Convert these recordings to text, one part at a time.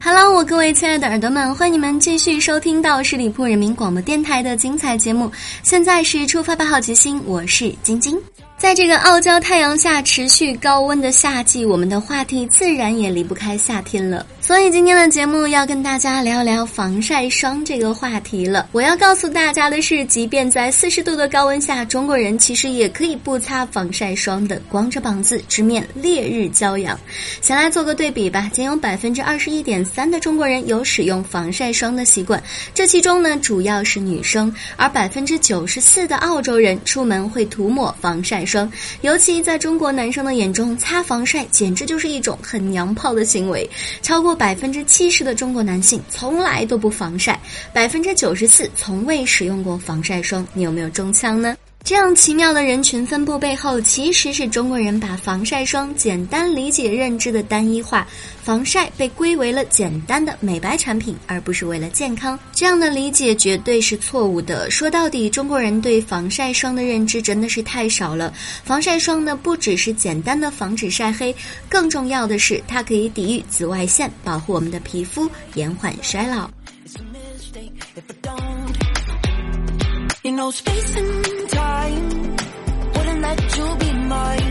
Hello，我各位亲爱的耳朵们，欢迎你们继续收听到十里铺人民广播电台的精彩节目。现在是出发吧，好奇心，我是晶晶。在这个傲娇太阳下持续高温的夏季，我们的话题自然也离不开夏天了。所以今天的节目要跟大家聊聊防晒霜这个话题了。我要告诉大家的是，即便在四十度的高温下，中国人其实也可以不擦防晒霜的，光着膀子直面烈日骄阳。先来做个对比吧，仅有百分之二十一点三的中国人有使用防晒霜的习惯，这其中呢主要是女生，而百分之九十四的澳洲人出门会涂抹防晒尤其在中国男生的眼中，擦防晒简直就是一种很娘炮的行为，超过。百分之七十的中国男性从来都不防晒，百分之九十四从未使用过防晒霜。你有没有中枪呢？这样奇妙的人群分布背后，其实是中国人把防晒霜简单理解认知的单一化，防晒被归为了简单的美白产品，而不是为了健康。这样的理解绝对是错误的。说到底，中国人对防晒霜的认知真的是太少了。防晒霜呢，不只是简单的防止晒黑，更重要的是它可以抵御紫外线，保护我们的皮肤，延缓衰老。You know, space and time wouldn't let you be mine.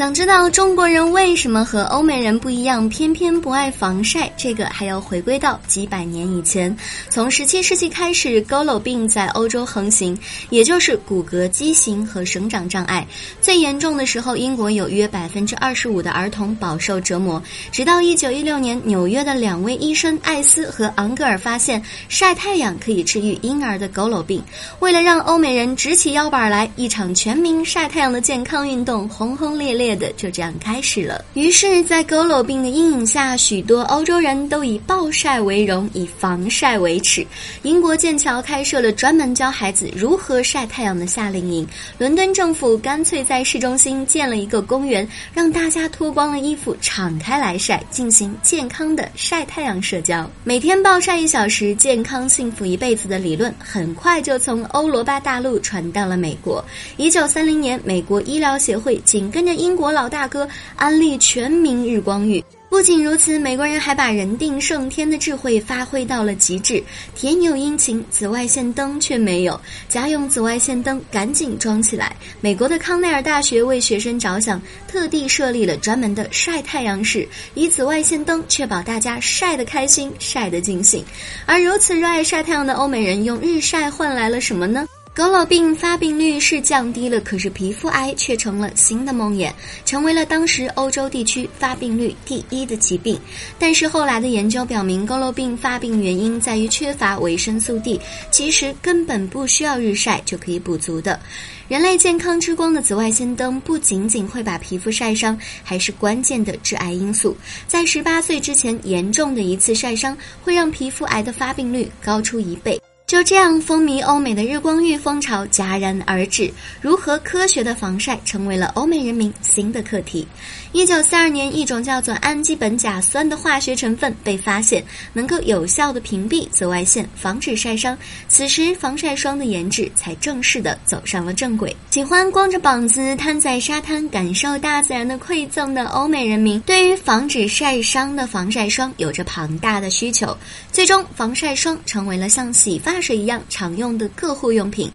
想知道中国人为什么和欧美人不一样，偏偏不爱防晒？这个还要回归到几百年以前。从十七世纪开始，佝偻病在欧洲横行，也就是骨骼畸形和生长障碍。最严重的时候，英国有约百分之二十五的儿童饱受折磨。直到一九一六年，纽约的两位医生艾斯和昂格尔发现晒太阳可以治愈婴儿的佝偻病。为了让欧美人直起腰板来，一场全民晒太阳的健康运动轰轰烈烈就这样开始了。于是，在佝偻病的阴影下，许多欧洲人都以暴晒为荣，以防晒为耻。英国剑桥开设了专门教孩子如何晒太阳的夏令营。伦敦政府干脆在市中心建了一个公园，让大家脱光了衣服敞开来晒，进行健康的晒太阳社交。每天暴晒一小时，健康幸福一辈子的理论，很快就从欧罗巴大陆传到了美国。一九三零年，美国医疗协会紧跟着英老大哥，安利全民日光浴。不仅如此，美国人还把人定胜天的智慧发挥到了极致。天有阴晴，紫外线灯却没有。家用紫外线灯赶紧装起来。美国的康奈尔大学为学生着想，特地设立了专门的晒太阳室，以紫外线灯确保大家晒得开心、晒得尽兴。而如此热爱晒太阳的欧美人，用日晒换来了什么呢？佝偻病发病率是降低了，可是皮肤癌却成了新的梦魇，成为了当时欧洲地区发病率第一的疾病。但是后来的研究表明，佝偻病发病原因在于缺乏维生素 D，其实根本不需要日晒就可以补足的。人类健康之光的紫外线灯不仅仅会把皮肤晒伤，还是关键的致癌因素。在十八岁之前，严重的一次晒伤会让皮肤癌的发病率高出一倍。就这样，风靡欧美的日光浴风潮戛然而止。如何科学的防晒，成为了欧美人民新的课题。一九四二年，一种叫做氨基苯甲酸的化学成分被发现，能够有效的屏蔽紫外线，防止晒伤。此时，防晒霜的研制才正式的走上了正轨。喜欢光着膀子瘫在沙滩，感受大自然的馈赠的欧美人民，对于防止晒伤的防晒霜有着庞大的需求。最终，防晒霜成为了像洗发水一样常用的个护用品。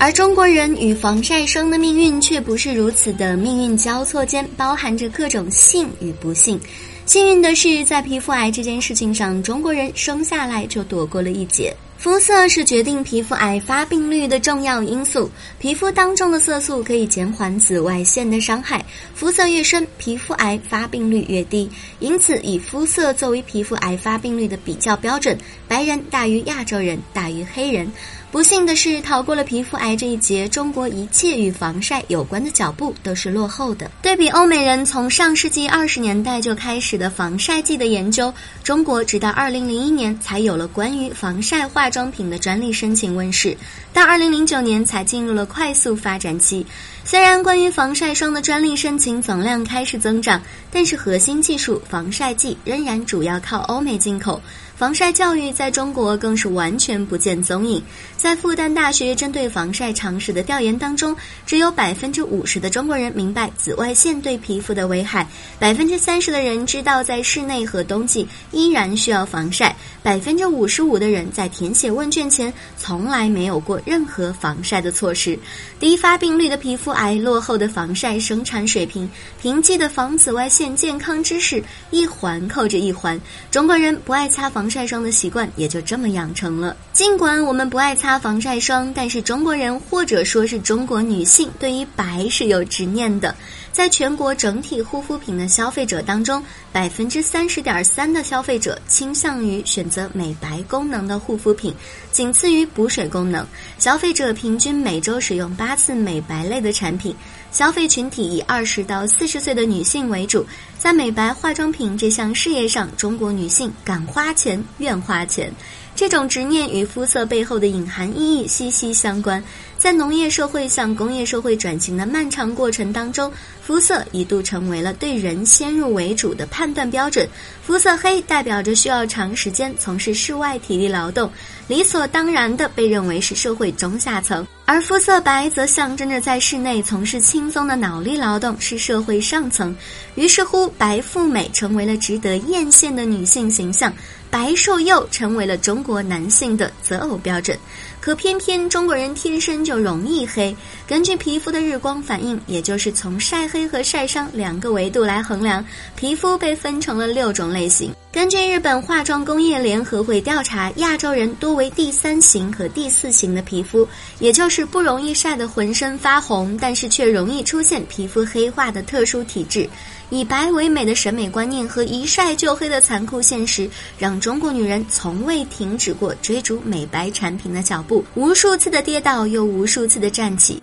而中国人与防晒霜的命运却不是如此的，命运交错间包含着各种幸与不幸。幸运的是，在皮肤癌这件事情上，中国人生下来就躲过了一劫。肤色是决定皮肤癌发病率的重要因素。皮肤当中的色素可以减缓紫外线的伤害，肤色越深，皮肤癌发病率越低。因此，以肤色作为皮肤癌发病率的比较标准，白人大于亚洲人，大于黑人。不幸的是，逃过了皮肤癌这一劫，中国一切与防晒有关的脚步都是落后的。对比欧美人从上世纪二十年代就开始的防晒剂的研究，中国直到二零零一年才有了关于防晒化妆品的专利申请问世，到二零零九年才进入了快速发展期。虽然关于防晒霜的专利申请总量开始增长，但是核心技术防晒剂仍然主要靠欧美进口。防晒教育在中国更是完全不见踪影。在复旦大学针对防晒常识的调研当中，只有百分之五十的中国人明白紫外线对皮肤的危害，百分之三十的人知道在室内和冬季依然需要防晒，百分之五十五的人在填写问卷前从来没有过任何防晒的措施。低发病率的皮肤矮，落后的防晒生产水平，贫瘠的防紫外线健康知识，一环扣着一环，中国人不爱擦。防晒霜的习惯也就这么养成了。尽管我们不爱擦防晒霜，但是中国人或者说是中国女性对于白是有执念的。在全国整体护肤品的消费者当中，百分之三十点三的消费者倾向于选择美白功能的护肤品，仅次于补水功能。消费者平均每周使用八次美白类的产品。消费群体以二十到四十岁的女性为主，在美白化妆品这项事业上，中国女性敢花钱、愿花钱。这种执念与肤色背后的隐含意义息息相关。在农业社会向工业社会转型的漫长过程当中，肤色一度成为了对人先入为主的判断标准。肤色黑代表着需要长时间从事室外体力劳动，理所当然的被认为是社会中下层。而肤色白则象征着在室内从事轻松的脑力劳动是社会上层，于是乎白富美成为了值得艳羡的女性形象，白瘦幼成为了中国男性的择偶标准。可偏偏中国人天生就容易黑。根据皮肤的日光反应，也就是从晒黑和晒伤两个维度来衡量，皮肤被分成了六种类型。根据日本化妆工业联合会调查，亚洲人多为第三型和第四型的皮肤，也就是不容易晒得浑身发红，但是却容易出现皮肤黑化的特殊体质。以白为美的审美观念和一晒就黑的残酷现实，让中国女人从未停止过追逐美白产品的脚步，无数次的跌倒，又无数次的站起。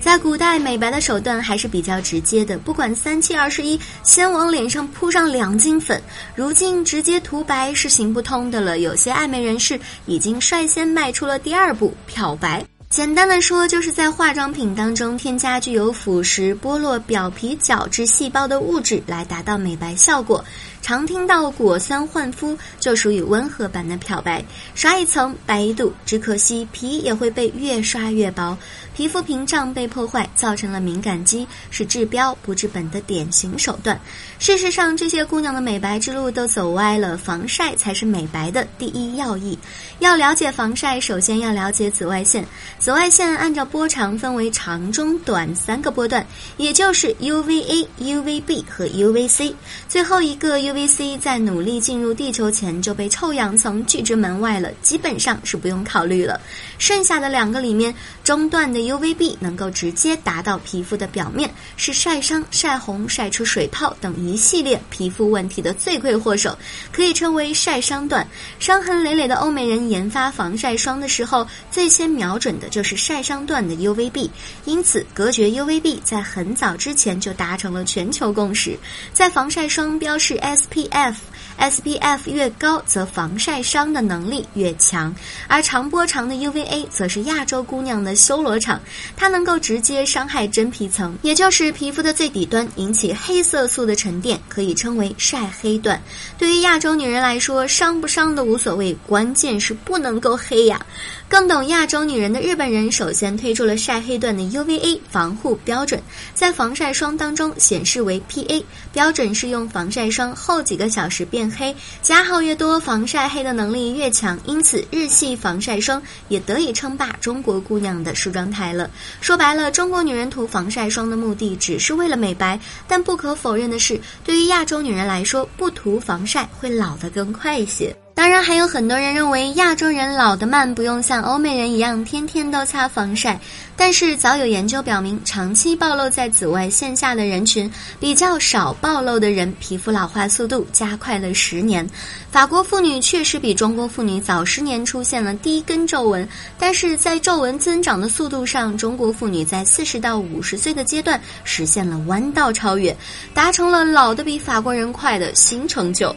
在古代，美白的手段还是比较直接的，不管三七二十一，先往脸上扑上两斤粉。如今直接涂白是行不通的了，有些爱美人士已经率先迈出了第二步——漂白。简单的说，就是在化妆品当中添加具有腐蚀、剥落表皮角质细胞的物质，来达到美白效果。常听到果酸焕肤，就属于温和版的漂白，刷一层白一度。只可惜皮也会被越刷越薄，皮肤屏障被破坏，造成了敏感肌，是治标不治本的典型手段。事实上，这些姑娘的美白之路都走歪了，防晒才是美白的第一要义。要了解防晒，首先要了解紫外线。紫外线按照波长分为长、中、短三个波段，也就是 UVA、UVB 和 UVC。最后一个 U UVC 在努力进入地球前就被臭氧层拒之门外了，基本上是不用考虑了。剩下的两个里面，中段的 UVB 能够直接达到皮肤的表面，是晒伤、晒红、晒出水泡等一系列皮肤问题的罪魁祸首，可以称为晒伤段。伤痕累累的欧美人研发防晒霜的时候，最先瞄准的就是晒伤段的 UVB，因此隔绝 UVB 在很早之前就达成了全球共识。在防晒霜标示 S SPF。SPF 越高，则防晒伤的能力越强。而长波长的 UVA 则是亚洲姑娘的修罗场，它能够直接伤害真皮层，也就是皮肤的最底端，引起黑色素的沉淀，可以称为晒黑段。对于亚洲女人来说，伤不伤都无所谓，关键是不能够黑呀。更懂亚洲女人的日本人首先推出了晒黑段的 UVA 防护标准，在防晒霜当中显示为 PA，标准是用防晒霜后几个小时变黑，加号越多，防晒黑的能力越强，因此日系防晒霜也得以称霸中国姑娘的梳妆台了。说白了，中国女人涂防晒霜的目的只是为了美白，但不可否认的是，对于亚洲女人来说，不涂防晒会老得更快一些。当然，还有很多人认为亚洲人老得慢，不用像欧美人一样天天都擦防晒。但是早有研究表明，长期暴露在紫外线下的人群，比较少暴露的人，皮肤老化速度加快了十年。法国妇女确实比中国妇女早十年出现了第一根皱纹，但是在皱纹增长的速度上，中国妇女在四十到五十岁的阶段实现了弯道超越，达成了老得比法国人快的新成就。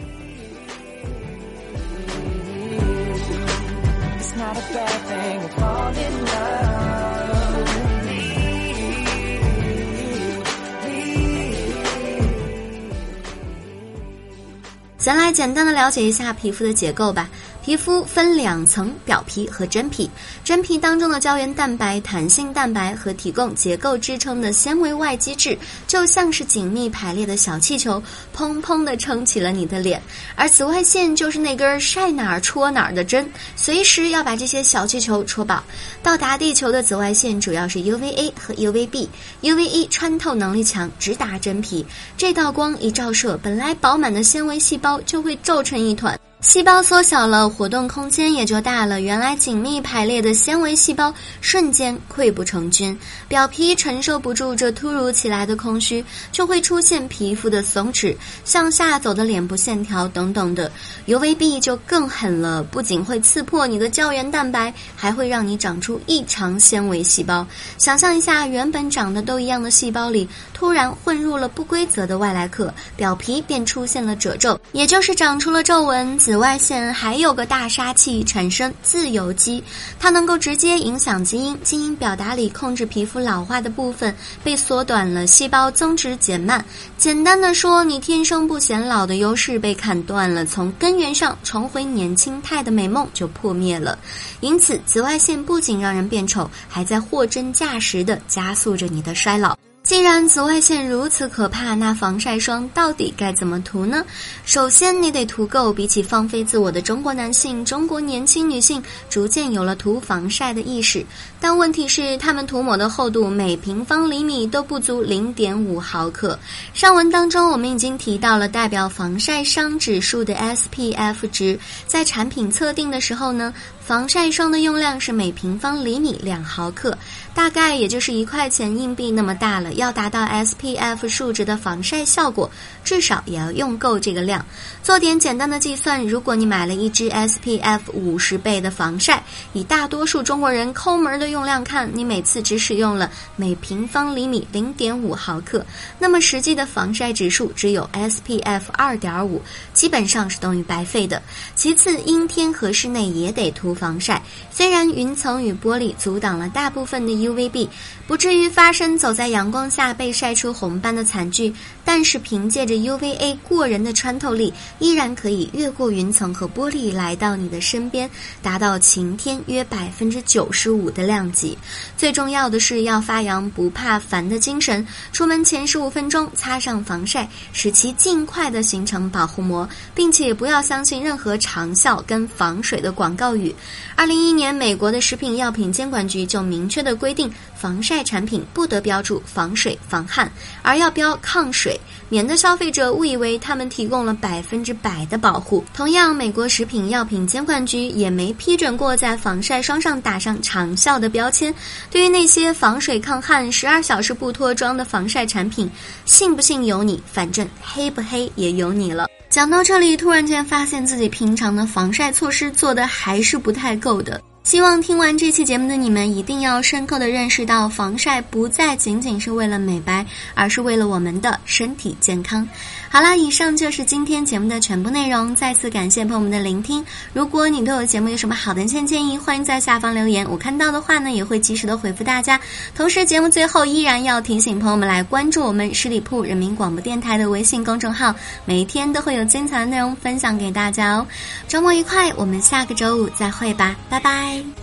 先来简单的了解一下皮肤的结构吧。皮肤分两层，表皮和真皮。真皮当中的胶原蛋白、弹性蛋白和提供结构支撑的纤维外基质，就像是紧密排列的小气球，砰砰地撑起了你的脸。而紫外线就是那根晒哪儿戳哪儿的针，随时要把这些小气球戳爆。到达地球的紫外线主要是 UVA 和 UVB。UVA 穿透能力强，直达真皮。这道光一照射，本来饱满的纤维细胞就会皱成一团。细胞缩小了，活动空间也就大了。原来紧密排列的纤维细胞瞬间溃不成军，表皮承受不住这突如其来的空虚，就会出现皮肤的松弛、向下走的脸部线条等等的。UVB 就更狠了，不仅会刺破你的胶原蛋白，还会让你长出异常纤维细胞。想象一下，原本长得都一样的细胞里，突然混入了不规则的外来客，表皮便出现了褶皱，也就是长出了皱纹。紫紫外线还有个大杀器，产生自由基，它能够直接影响基因，基因表达里控制皮肤老化的部分被缩短了，细胞增殖减慢。简单的说，你天生不显老的优势被砍断了，从根源上重回年轻态的美梦就破灭了。因此，紫外线不仅让人变丑，还在货真价实的加速着你的衰老。既然紫外线如此可怕，那防晒霜到底该怎么涂呢？首先，你得涂够。比起放飞自我的中国男性，中国年轻女性逐渐有了涂防晒的意识。但问题是，他们涂抹的厚度每平方厘米都不足零点五毫克。上文当中，我们已经提到了代表防晒伤指数的 SPF 值，在产品测定的时候呢。防晒霜的用量是每平方厘米两毫克，大概也就是一块钱硬币那么大了。要达到 SPF 数值的防晒效果，至少也要用够这个量。做点简单的计算，如果你买了一支 SPF 五十倍的防晒，以大多数中国人抠门的用量看，你每次只使用了每平方厘米零点五毫克，那么实际的防晒指数只有 SPF 二点五，基本上是等于白费的。其次，阴天和室内也得涂。防晒，虽然云层与玻璃阻挡了大部分的 UVB，不至于发生走在阳光下被晒出红斑的惨剧，但是凭借着 UVA 过人的穿透力，依然可以越过云层和玻璃来到你的身边，达到晴天约百分之九十五的量级。最重要的是要发扬不怕烦的精神，出门前十五分钟擦上防晒，使其尽快的形成保护膜，并且不要相信任何长效跟防水的广告语。二零一一年，美国的食品药品监管局就明确的规定，防晒产品不得标注防水防汗，而要标抗水，免得消费者误以为他们提供了百分之百的保护。同样，美国食品药品监管局也没批准过在防晒霜上打上长效的标签。对于那些防水抗汗、十二小时不脱妆的防晒产品，信不信由你，反正黑不黑也由你了。讲到这里，突然间发现自己平常的防晒措施做的还是不太够的。希望听完这期节目的你们，一定要深刻的认识到，防晒不再仅仅是为了美白，而是为了我们的身体健康。好啦，以上就是今天节目的全部内容。再次感谢朋友们的聆听。如果你对我节目有什么好的意见建议，欢迎在下方留言，我看到的话呢，也会及时的回复大家。同时，节目最后依然要提醒朋友们来关注我们十里铺人民广播电台的微信公众号，每一天都会有精彩的内容分享给大家哦。周末愉快，我们下个周五再会吧，拜拜。